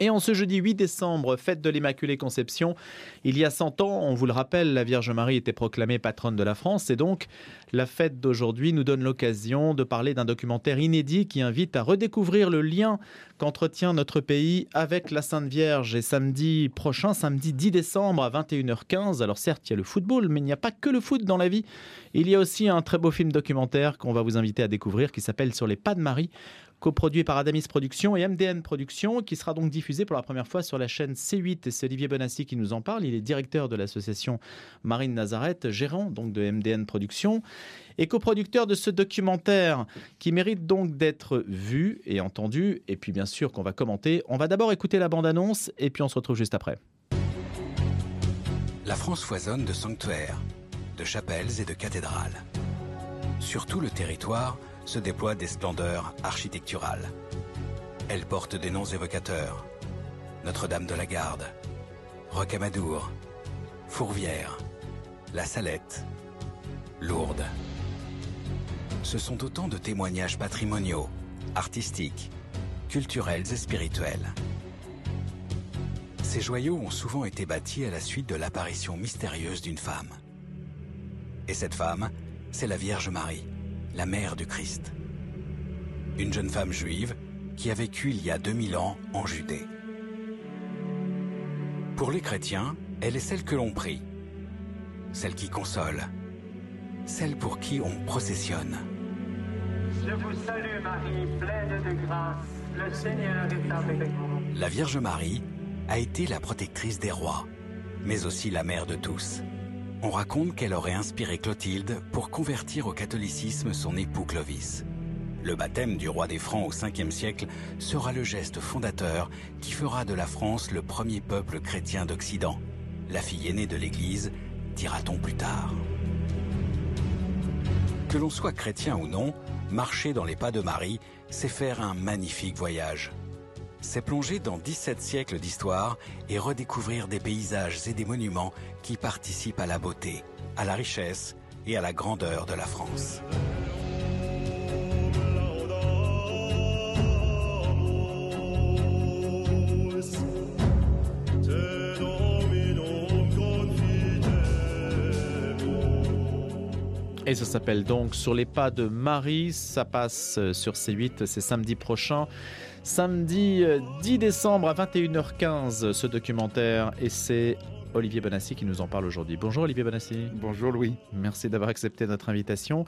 Et en ce jeudi 8 décembre, fête de l'Immaculée Conception, il y a 100 ans, on vous le rappelle, la Vierge Marie était proclamée patronne de la France et donc la fête d'aujourd'hui nous donne l'occasion de parler d'un documentaire inédit qui invite à redécouvrir le lien qu'entretient notre pays avec la Sainte Vierge. Et samedi prochain, samedi 10 décembre à 21h15, alors certes il y a le football, mais il n'y a pas que le foot dans la vie. Il y a aussi un très beau film documentaire qu'on va vous inviter à découvrir qui s'appelle Sur les pas de Marie coproduit par Adamis Productions et MDN Productions, qui sera donc diffusé pour la première fois sur la chaîne C8. Et c'est Olivier Bonassi qui nous en parle. Il est directeur de l'association Marine Nazareth, gérant donc de MDN Productions et coproducteur de ce documentaire qui mérite donc d'être vu et entendu. Et puis bien sûr qu'on va commenter. On va d'abord écouter la bande-annonce et puis on se retrouve juste après. La France foisonne de sanctuaires, de chapelles et de cathédrales. Sur tout le territoire, se déploient des splendeurs architecturales. Elles portent des noms évocateurs. Notre-Dame de la Garde, Rocamadour, Fourvière, La Salette, Lourdes. Ce sont autant de témoignages patrimoniaux, artistiques, culturels et spirituels. Ces joyaux ont souvent été bâtis à la suite de l'apparition mystérieuse d'une femme. Et cette femme, c'est la Vierge Marie la mère du Christ. Une jeune femme juive qui a vécu il y a 2000 ans en Judée. Pour les chrétiens, elle est celle que l'on prie, celle qui console, celle pour qui on processionne. Je vous salue Marie, pleine de grâce, le Seigneur est avec vous. La Vierge Marie a été la protectrice des rois, mais aussi la mère de tous. On raconte qu'elle aurait inspiré Clotilde pour convertir au catholicisme son époux Clovis. Le baptême du roi des Francs au 5e siècle sera le geste fondateur qui fera de la France le premier peuple chrétien d'Occident. La fille aînée de l'Église, dira-t-on plus tard. Que l'on soit chrétien ou non, marcher dans les pas de Marie, c'est faire un magnifique voyage c'est plonger dans 17 siècles d'histoire et redécouvrir des paysages et des monuments qui participent à la beauté, à la richesse et à la grandeur de la France. Et ça s'appelle donc Sur les pas de Marie. Ça passe sur C8, c'est samedi prochain. Samedi 10 euh, décembre à 21h15, ce documentaire. Et c'est Olivier Bonassi qui nous en parle aujourd'hui. Bonjour Olivier Bonassi. Bonjour Louis. Merci d'avoir accepté notre invitation.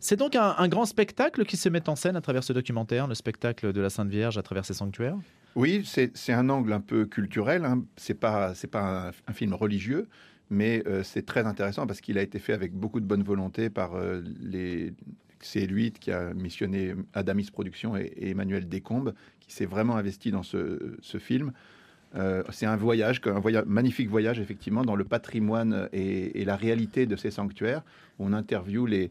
C'est donc un, grand spectacle qui se met en scène à travers ce documentaire, le spectacle de la Sainte Vierge à travers ses sanctuaires? Oui, c'est un angle un peu culturel. Hein. C'est pas, pas un, film religieux, mais euh, c'est très intéressant parce qu'il a été fait avec beaucoup de bonne volonté par euh, les, c'est lui qui a missionné Adamis Productions et, Emmanuel Descombes, qui s'est vraiment investi dans ce, film. Euh, c'est un voyage, un magnifique voyage effectivement dans le patrimoine et, la réalité de ces sanctuaires. On interviewe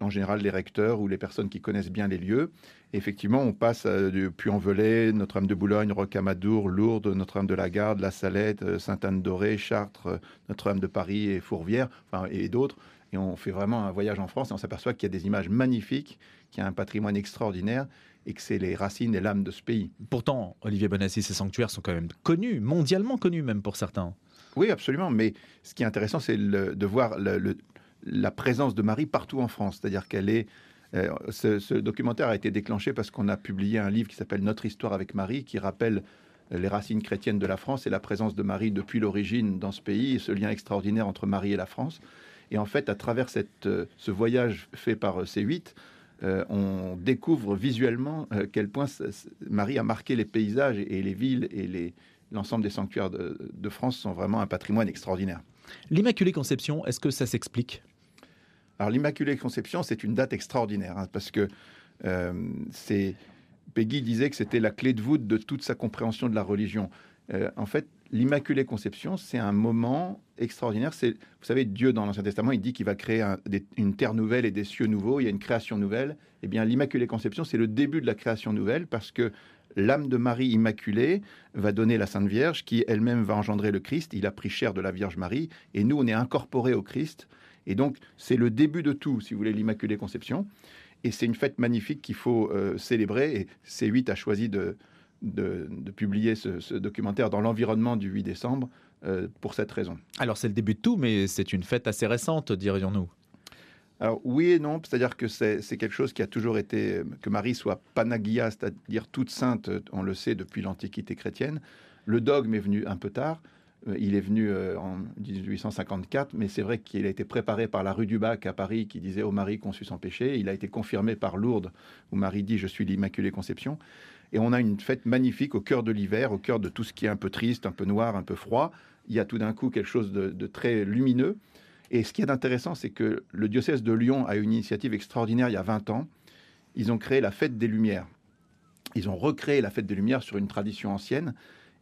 en général les recteurs ou les personnes qui connaissent bien les lieux. effectivement, on passe euh, du Puy-en-Velay, Notre-Dame de Boulogne, Rocamadour, Lourdes, Notre-Dame de la Garde, La Salette, euh, Sainte-Anne-d'Orée, Chartres, Notre-Dame de Paris et Fourvière, enfin, et d'autres et on fait vraiment un voyage en France et on s'aperçoit qu'il y a des images magnifiques, qu'il y a un patrimoine extraordinaire et que c'est les racines et l'âme de ce pays. Pourtant, Olivier Bonassi, ces sanctuaires sont quand même connus, mondialement connus même pour certains. Oui, absolument. Mais ce qui est intéressant, c'est de voir la présence de Marie partout en France. C'est-à-dire qu'elle est. Euh, ce, documentaire a été déclenché parce qu'on a publié un livre qui s'appelle Notre histoire avec Marie, qui rappelle les racines chrétiennes de la France et la présence de Marie depuis l'origine dans ce pays et ce lien extraordinaire entre Marie et la France. Et en fait, à travers cette, euh, ce voyage fait par euh, C8, euh, on découvre visuellement quel point Marie a marqué les paysages et, les villes et l'ensemble des sanctuaires de, France sont vraiment un patrimoine extraordinaire. L'Immaculée Conception, est-ce que ça s'explique? Alors l'Immaculée Conception, c'est une date extraordinaire hein, parce que c'est Peggy disait que c'était la clé de voûte de toute sa compréhension de la religion. en fait, l'Immaculée Conception, c'est un moment extraordinaire. C'est, vous savez, Dieu dans l'Ancien Testament, il dit qu'il va créer une terre nouvelle et des cieux nouveaux. Il y a une création nouvelle. Eh bien, l'Immaculée Conception, c'est le début de la création nouvelle parce que l'âme de Marie immaculée va donner la Sainte Vierge qui elle-même va engendrer le Christ. Il a pris chair de la Vierge Marie et nous, on est incorporés au Christ. Et donc, c'est le début de tout, si vous voulez, l'Immaculée Conception. Et c'est une fête magnifique qu'il faut euh, célébrer. Et C8 a choisi de, de, publier ce, documentaire dans l'environnement du 8 décembre pour cette raison. Alors c'est le début de tout, mais c'est une fête assez récente, dirions-nous. Alors oui et non, c'est-à-dire que c'est quelque chose qui a toujours été, que Marie soit panagia, c'est-à-dire toute sainte, on le sait depuis l'Antiquité chrétienne. Le dogme est venu un peu tard, euh, il est venu euh, en 1854, mais c'est vrai qu'il a été préparé par la rue du Bac à Paris qui disait au Marie conçu sans péché. Il a été confirmé par Lourdes où Marie dit Je suis l'Immaculée Conception. Et on a une fête magnifique au cœur de l'hiver, au cœur de tout ce qui est un peu triste, un peu noir, un peu froid. Il y a tout d'un coup quelque chose de très lumineux. Et ce qui est intéressant, c'est que le diocèse de Lyon a eu une initiative extraordinaire il y a 20 ans. Ils ont créé la fête des Lumières. Ils ont recréé la fête des Lumières sur une tradition ancienne.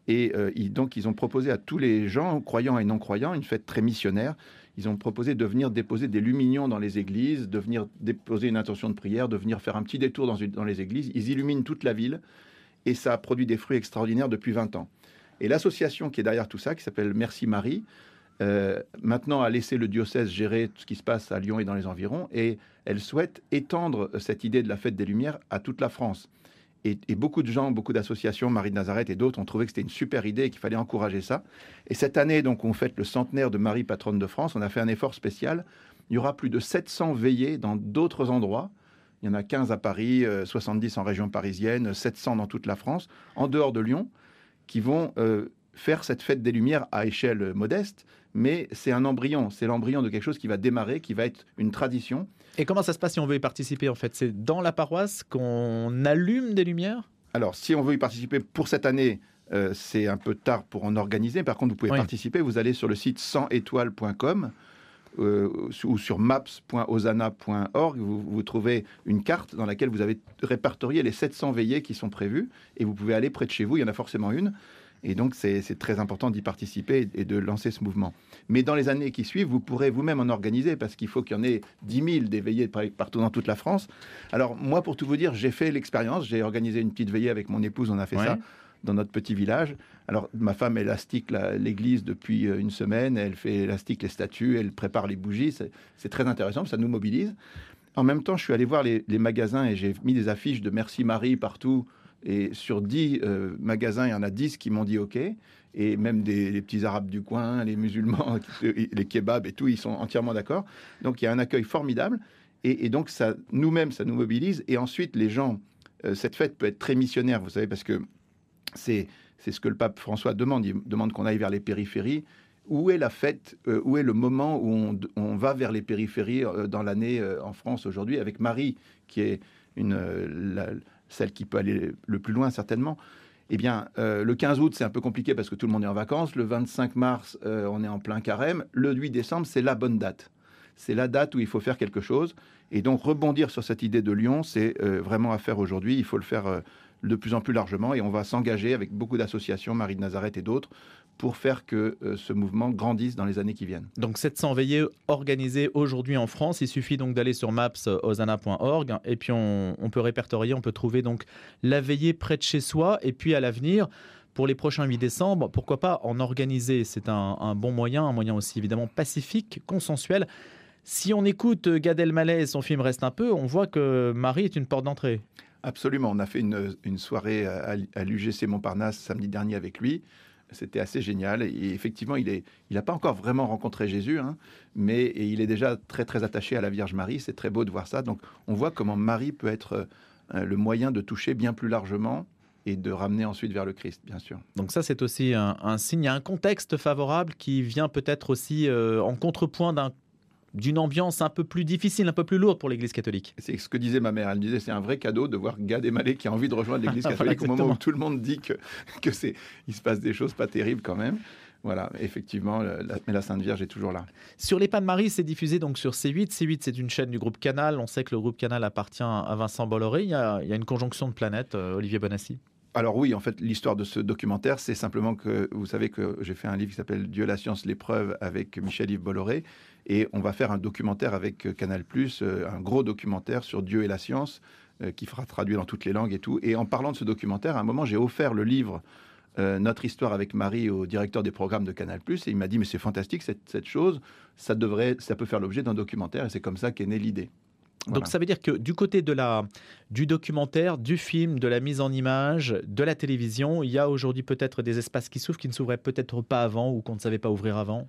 Et euh, donc, ils ont proposé à tous les gens, croyants et non croyants, une fête très missionnaire. Ils ont proposé de venir déposer des luminions dans les églises, de venir déposer une intention de prière, de venir faire un petit détour dans, les églises. Ils illuminent toute la ville et ça a produit des fruits extraordinaires depuis 20 ans. Et l'association qui est derrière tout ça, qui s'appelle Merci Marie, euh, maintenant a laissé le diocèse gérer ce qui se passe à Lyon et dans les environs, et elle souhaite étendre cette idée de la fête des Lumières à toute la France. Et, beaucoup de gens, beaucoup d'associations, Marie de Nazareth et d'autres, ont trouvé que c'était une super idée et qu'il fallait encourager ça. Et cette année, donc, on fête le centenaire de Marie, patronne de France. On a fait un effort spécial. Il y aura plus de 700 veillées dans d'autres endroits. Il y en a 15 à Paris, 70 euh, en région parisienne, 700 dans toute la France, en dehors de Lyon, qui vont euh, faire cette fête des Lumières à échelle modeste, mais c'est un embryon, c'est l'embryon de quelque chose qui va démarrer, qui va être une tradition. Et comment ça se passe si on veut y participer en fait? C'est dans la paroisse qu'on allume des lumières? Alors si on veut y participer pour cette année, euh, c'est un peu tard pour en organiser. Par contre, vous pouvez participer. Vous allez sur le site 100étoiles.com euh, ou sur maps.osana.org. Vous, vous, trouvez une carte dans laquelle vous avez répertorié les 700 veillées qui sont prévues et vous pouvez aller près de chez vous. Il y en a forcément une. Et donc, c'est très important d'y participer et de lancer ce mouvement. Mais dans les années qui suivent, vous pourrez vous-même en organiser parce qu'il faut qu'il y en ait 10 000 des veillées partout dans toute la France. Alors, moi, pour tout vous dire, j'ai fait l'expérience. J'ai organisé une petite veillée avec mon épouse. On a fait ça dans notre petit village. Alors, ma femme élastique l'église depuis euh, une semaine. Elle fait élastique les statues. Elle prépare les bougies. C'est très intéressant. Ça nous mobilise. En même temps, je suis allé voir les, les magasins et j'ai mis des affiches de Merci Marie partout et sur 10 euh, magasins, il y en a 10 qui m'ont dit OK. Et même des, petits Arabes du coin, les musulmans, les kebabs et tout, ils sont entièrement d'accord. Donc il y a un accueil formidable. Et, donc nous-mêmes, ça nous mobilise. Et ensuite, les gens, euh, cette fête peut être très missionnaire, vous savez, parce que c'est ce que le pape François demande. Il demande qu'on aille vers les périphéries. Où est la fête euh, Où est le moment où on, on va vers les périphéries dans l'année en France aujourd'hui avec Marie, qui est une, celle qui peut aller le plus loin certainement. Eh bien, euh, le 15 août, c'est un peu compliqué parce que tout le monde est en vacances. Le 25 mars, euh, on est en plein carême. Le 8 décembre, c'est la bonne date. C'est la date où il faut faire quelque chose. Et donc, rebondir sur cette idée de Lyon, c'est euh, vraiment à faire aujourd'hui. Il faut le faire de plus en plus largement et on va s'engager avec beaucoup d'associations, Marie de Nazareth et d'autres, pour faire que euh, ce mouvement grandisse dans les années qui viennent. Donc 700 veillées organisées aujourd'hui en France. Il suffit donc d'aller sur maps.osana.org et puis on, peut répertorier, on peut trouver donc la veillée près de chez soi et puis à l'avenir. Pour les prochains 8 décembre, pourquoi pas en organiser? C'est un, bon moyen, un moyen aussi évidemment pacifique, consensuel. Si on écoute Gad Elmaleh et son film Reste un peu, on voit que Marie est une porte d'entrée. Absolument. On a fait une, soirée à, à l'UGC Montparnasse samedi dernier avec lui. C'était assez génial. Et effectivement, il n'a il pas encore vraiment rencontré Jésus, hein, mais il est déjà très, très attaché à la Vierge Marie. C'est très beau de voir ça. Donc, on voit comment Marie peut être euh, le moyen de toucher bien plus largement et de ramener ensuite vers le Christ, bien sûr. Donc ça, c'est aussi un, signe, y a un contexte favorable qui vient peut-être aussi euh, en contrepoint d'un d'une ambiance un peu plus difficile, un peu plus lourde pour l'Église catholique. C'est ce que disait ma mère. Elle disait c'est un vrai cadeau de voir Gad Elmaleh qui a envie de rejoindre l'Église catholique au moment où tout le monde dit que, que c'est il se passe des choses pas terribles quand même. Voilà, effectivement, la, mais la Sainte Vierge est toujours là. Sur les pas de Marie, c'est diffusé donc sur C8. C8, c'est une chaîne du groupe Canal. On sait que le groupe Canal appartient à Vincent Bolloré. Il y a, il y a une conjonction de planètes, euh, Olivier Bonassi. Alors oui, en fait, l'histoire de ce documentaire, c'est simplement que vous savez que j'ai fait un livre qui s'appelle Dieu, la science, l'épreuve avec Michel-Yves Bolloré, et on va faire un documentaire avec Canal+, euh, un gros documentaire sur Dieu et la science, euh, qui fera traduire dans toutes les langues et tout. Et en parlant de ce documentaire, à un moment, j'ai offert le livre euh, Notre histoire avec Marie au directeur des programmes de Canal+, et il m'a dit, mais c'est fantastique cette, cette chose, ça, devrait, ça peut faire l'objet d'un documentaire, et c'est comme ça qu'est née l'idée. Donc ça veut dire que du côté de la, du documentaire, du film, de la mise en image, de la télévision, il y a aujourd'hui peut-être des espaces qui s'ouvrent qui ne s'ouvraient peut-être pas avant ou qu'on ne savait pas ouvrir avant?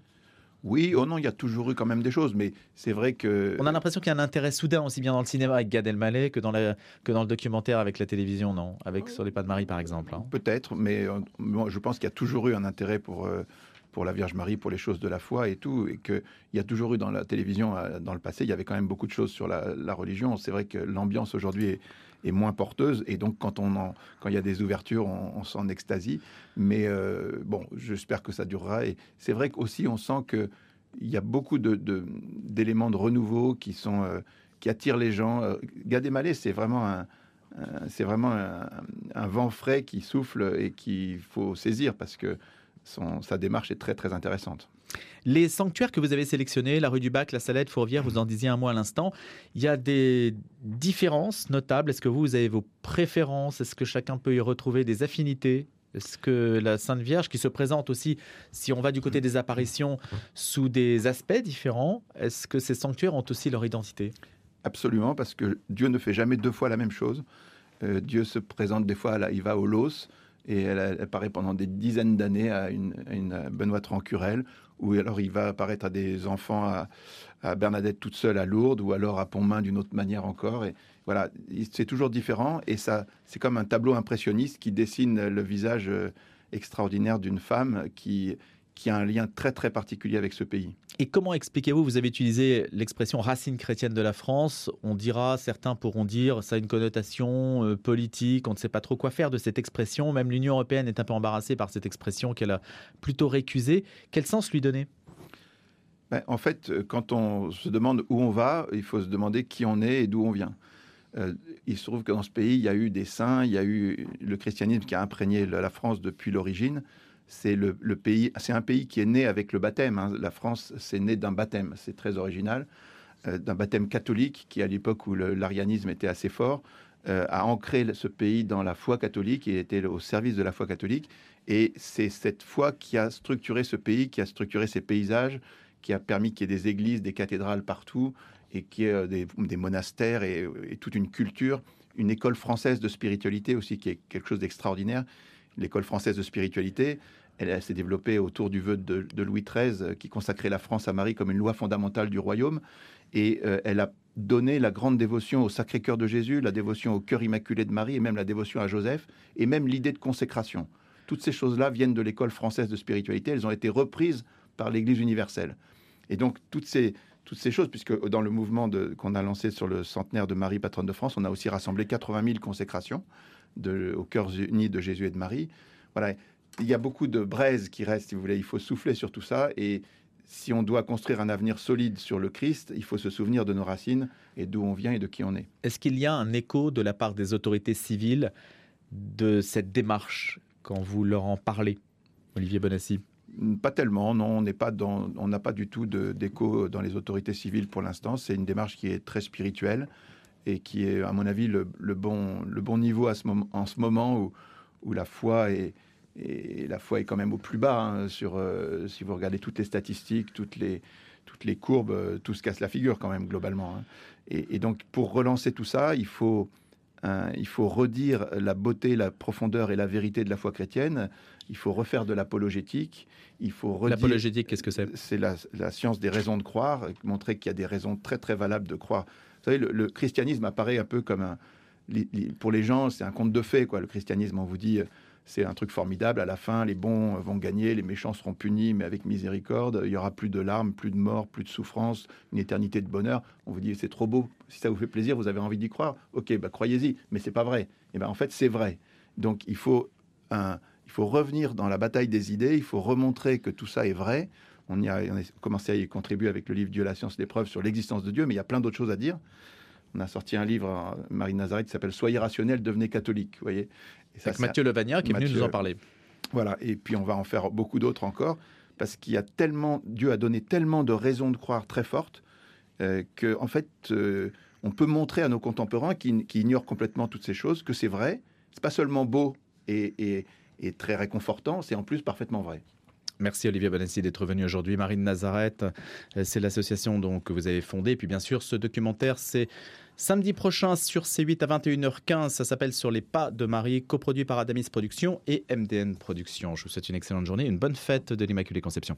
Oui, oh non, il y a toujours eu quand même des choses, mais c'est vrai que... On a l'impression qu'il y a un intérêt soudain aussi bien dans le cinéma avec Gad Elmaleh que dans, que dans le documentaire avec la télévision, non? Avec Sur les pas de Marie, par exemple. Hein. Peut-être, mais euh, je pense qu'il y a toujours eu un intérêt pour... Euh, pour la Vierge Marie, pour les choses de la foi et tout, et qu'il y a toujours eu dans la télévision, euh, dans le passé, il y avait quand même beaucoup de choses sur la, religion. C'est vrai que l'ambiance aujourd'hui est, moins porteuse, et donc quand on quand il y a des ouvertures, on, s'en extasie. Mais euh, bon, j'espère que ça durera. Et c'est vrai qu'aussi on sent que il y a beaucoup d'éléments de, renouveau qui sont euh, qui attirent les gens. Gad c'est vraiment un c'est vraiment un, un, vent frais qui souffle et qu'il faut saisir parce que sa démarche est très très intéressante. Les sanctuaires que vous avez sélectionnés, la rue du Bac, la Salette, Fourvière, vous en disiez un mot à l'instant, il y a des différences notables. Est-ce que vous, vous avez vos préférences? Est-ce que chacun peut y retrouver des affinités? Est-ce que la Sainte Vierge, qui se présente aussi, si on va du côté des apparitions, sous des aspects différents, est-ce que ces sanctuaires ont aussi leur identité? Absolument, parce que Dieu ne fait jamais deux fois la même chose. Euh, Dieu se présente des fois, là, il va au Los, et elle, apparaît pendant des dizaines d'années à une, Benoît Trancurel, ou alors il va apparaître à des enfants à, Bernadette toute seule à Lourdes, ou alors à Pontmain d'une autre manière encore. Et voilà, c'est toujours différent, et ça, c'est comme un tableau impressionniste qui dessine le visage euh, extraordinaire d'une femme qui qui a un lien très très particulier avec ce pays. Et comment expliquez-vous, vous avez utilisé l'expression racine chrétienne de la France, on dira, certains pourront dire, ça a une connotation euh, politique, on ne sait pas trop quoi faire de cette expression, même l'Union européenne est un peu embarrassée par cette expression qu'elle a plutôt récusée. Quel sens lui donner? Ben, En fait, euh, quand on se demande où on va, il faut se demander qui on est et d'où on vient. Euh, il se trouve que dans ce pays, il y a eu des saints, il y a eu le christianisme qui a imprégné la France depuis l'origine c'est le, pays, c'est un pays qui est né avec le baptême. Hein. La France, c'est né d'un baptême, c'est très original, euh, d'un baptême catholique qui, à l'époque où l'arianisme était assez fort, euh, a ancré ce pays dans la foi catholique et était au service de la foi catholique. Et c'est cette foi qui a structuré ce pays, qui a structuré ses paysages, qui a permis qu'il y ait des églises, des cathédrales partout, et qu'il y ait des, monastères et, et toute une culture, une école française de spiritualité aussi, qui est quelque chose d'extraordinaire l'école française de spiritualité. Elle, s'est développée autour du vœu de, Louis XIII euh, qui consacrait la France à Marie comme une loi fondamentale du royaume. Et euh, elle a donné la grande dévotion au Sacré-Cœur de Jésus, la dévotion au cœur immaculé de Marie et même la dévotion à Joseph et même l'idée de consécration. Toutes ces choses-là viennent de l'école française de spiritualité. Elles ont été reprises par l'Église universelle. Et donc toutes ces, toutes ces choses, puisque dans le mouvement qu'on a lancé sur le centenaire de Marie, patronne de France, on a aussi rassemblé 80 000 consécrations de, au cœur uni de Jésus et de Marie. Voilà, il y a beaucoup de braises qui restent, si vous voulez. Il faut souffler sur tout ça. Et si on doit construire un avenir solide sur le Christ, il faut se souvenir de nos racines et d'où on vient et de qui on est. Est-ce qu'il y a un écho de la part des autorités civiles de cette démarche quand vous leur en parlez, Olivier Bonassi? Pas tellement, non. On n'est pas dans, on n'a pas du tout d'écho dans les autorités civiles pour l'instant. C'est une démarche qui est très spirituelle et qui est, à mon avis, le, bon, le bon niveau à ce moment, en ce moment où, où la foi est, et la foi est quand même au plus bas. Hein, sur, euh, si vous regardez toutes les statistiques, toutes les, toutes les courbes, euh, tout se casse la figure quand même globalement. Hein. Et, donc pour relancer tout ça, il faut, il faut redire la beauté, la profondeur et la vérité de la foi chrétienne. Il faut refaire de l'apologétique. Il faut l'apologétique. Qu'est-ce que c'est? C'est la, la, science des raisons de croire, montrer qu'il y a des raisons très très valables de croire vous savez, le, christianisme apparaît un peu comme un. pour les gens, c'est un conte de fées, quoi. Le christianisme, on vous dit, c'est un truc formidable. À la fin, les bons vont gagner, les méchants seront punis, mais avec miséricorde. Il y aura plus de larmes, plus de morts, plus de souffrance, une éternité de bonheur. On vous dit, c'est trop beau. Si ça vous fait plaisir, vous avez envie d'y croire. Ok, bah croyez-y. Mais c'est pas vrai. Et eh ben en fait, c'est vrai. Donc il faut un, il faut revenir dans la bataille des idées. Il faut remontrer que tout ça est vrai. On, y a, commencé à y contribuer avec le livre Dieu, la science, l'épreuve sur l'existence de Dieu, mais il y a plein d'autres choses à dire. On a sorti un livre, Marie Nazareth, qui s'appelle Soyez rationnel, devenez catholique. Vous voyez et ça, Avec Mathieu Levagna qui est venu nous en parler. Voilà, et puis on va en faire beaucoup d'autres encore, parce qu'il y a tellement, Dieu a donné tellement de raisons de croire très fortes, euh, que en fait, euh, on peut montrer à nos contemporains qui, ignorent complètement toutes ces choses que c'est vrai. C'est pas seulement beau et, et très réconfortant, c'est en plus parfaitement vrai. Merci Olivier Bonassi d'être venu aujourd'hui. Marine Nazareth, euh, c'est l'association donc que vous avez fondée. Et puis bien sûr, ce documentaire, c'est samedi prochain sur C8 à 21h15. Ça s'appelle Sur les pas de Marie, coproduit par Adamis Productions et MDN Productions. Je vous souhaite une excellente journée, une bonne fête de l'Immaculée Conception.